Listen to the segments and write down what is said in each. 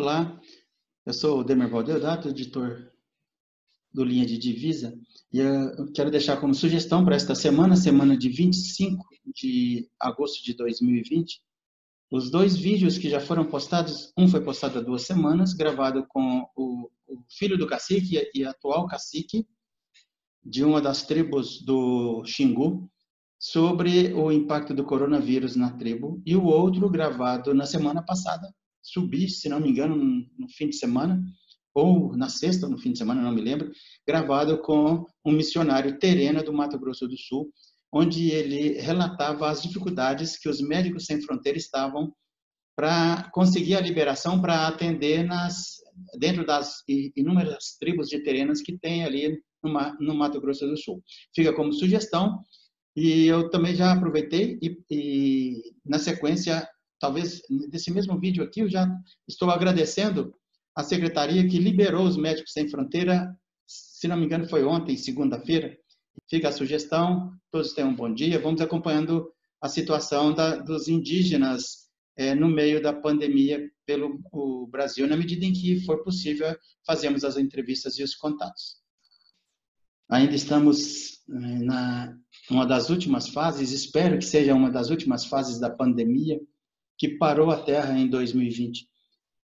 Olá, eu sou o Demer Valdeodato, editor do Linha de Divisa, e eu quero deixar como sugestão para esta semana, semana de 25 de agosto de 2020, os dois vídeos que já foram postados, um foi postado há duas semanas, gravado com o, o filho do cacique e atual cacique de uma das tribos do Xingu, sobre o impacto do coronavírus na tribo, e o outro gravado na semana passada, subi, se não me engano, no fim de semana, ou na sexta, no fim de semana, não me lembro, gravado com um missionário terena do Mato Grosso do Sul, onde ele relatava as dificuldades que os médicos sem fronteira estavam para conseguir a liberação para atender nas dentro das inúmeras tribos de terenas que tem ali no, no Mato Grosso do Sul. Fica como sugestão e eu também já aproveitei e, e na sequência talvez desse mesmo vídeo aqui, eu já estou agradecendo a secretaria que liberou os Médicos Sem Fronteira, se não me engano foi ontem, segunda-feira. Fica a sugestão, todos tenham um bom dia, vamos acompanhando a situação da, dos indígenas é, no meio da pandemia pelo Brasil, na medida em que for possível, fazemos as entrevistas e os contatos. Ainda estamos é, na uma das últimas fases, espero que seja uma das últimas fases da pandemia, que parou a Terra em 2020.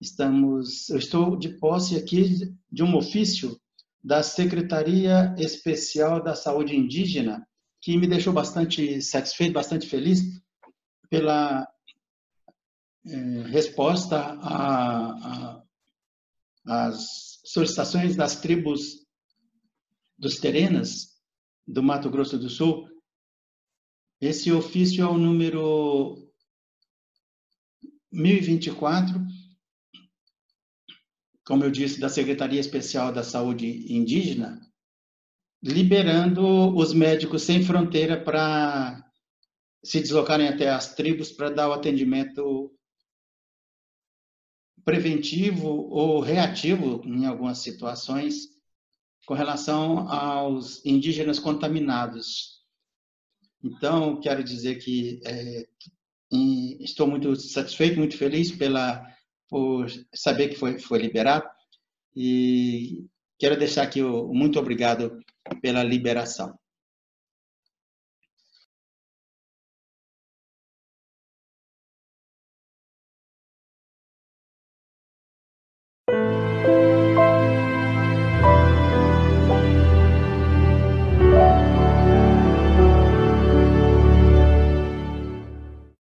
Estamos, eu estou de posse aqui de um ofício da Secretaria Especial da Saúde Indígena, que me deixou bastante satisfeito, bastante feliz pela é, resposta às solicitações das tribos dos terenas do Mato Grosso do Sul. Esse ofício é o número 1024, como eu disse, da Secretaria Especial da Saúde Indígena, liberando os médicos sem fronteira para se deslocarem até as tribos para dar o atendimento preventivo ou reativo em algumas situações com relação aos indígenas contaminados. Então, quero dizer que é, e estou muito satisfeito, muito feliz pela por saber que foi foi liberado e quero deixar aqui o muito obrigado pela liberação.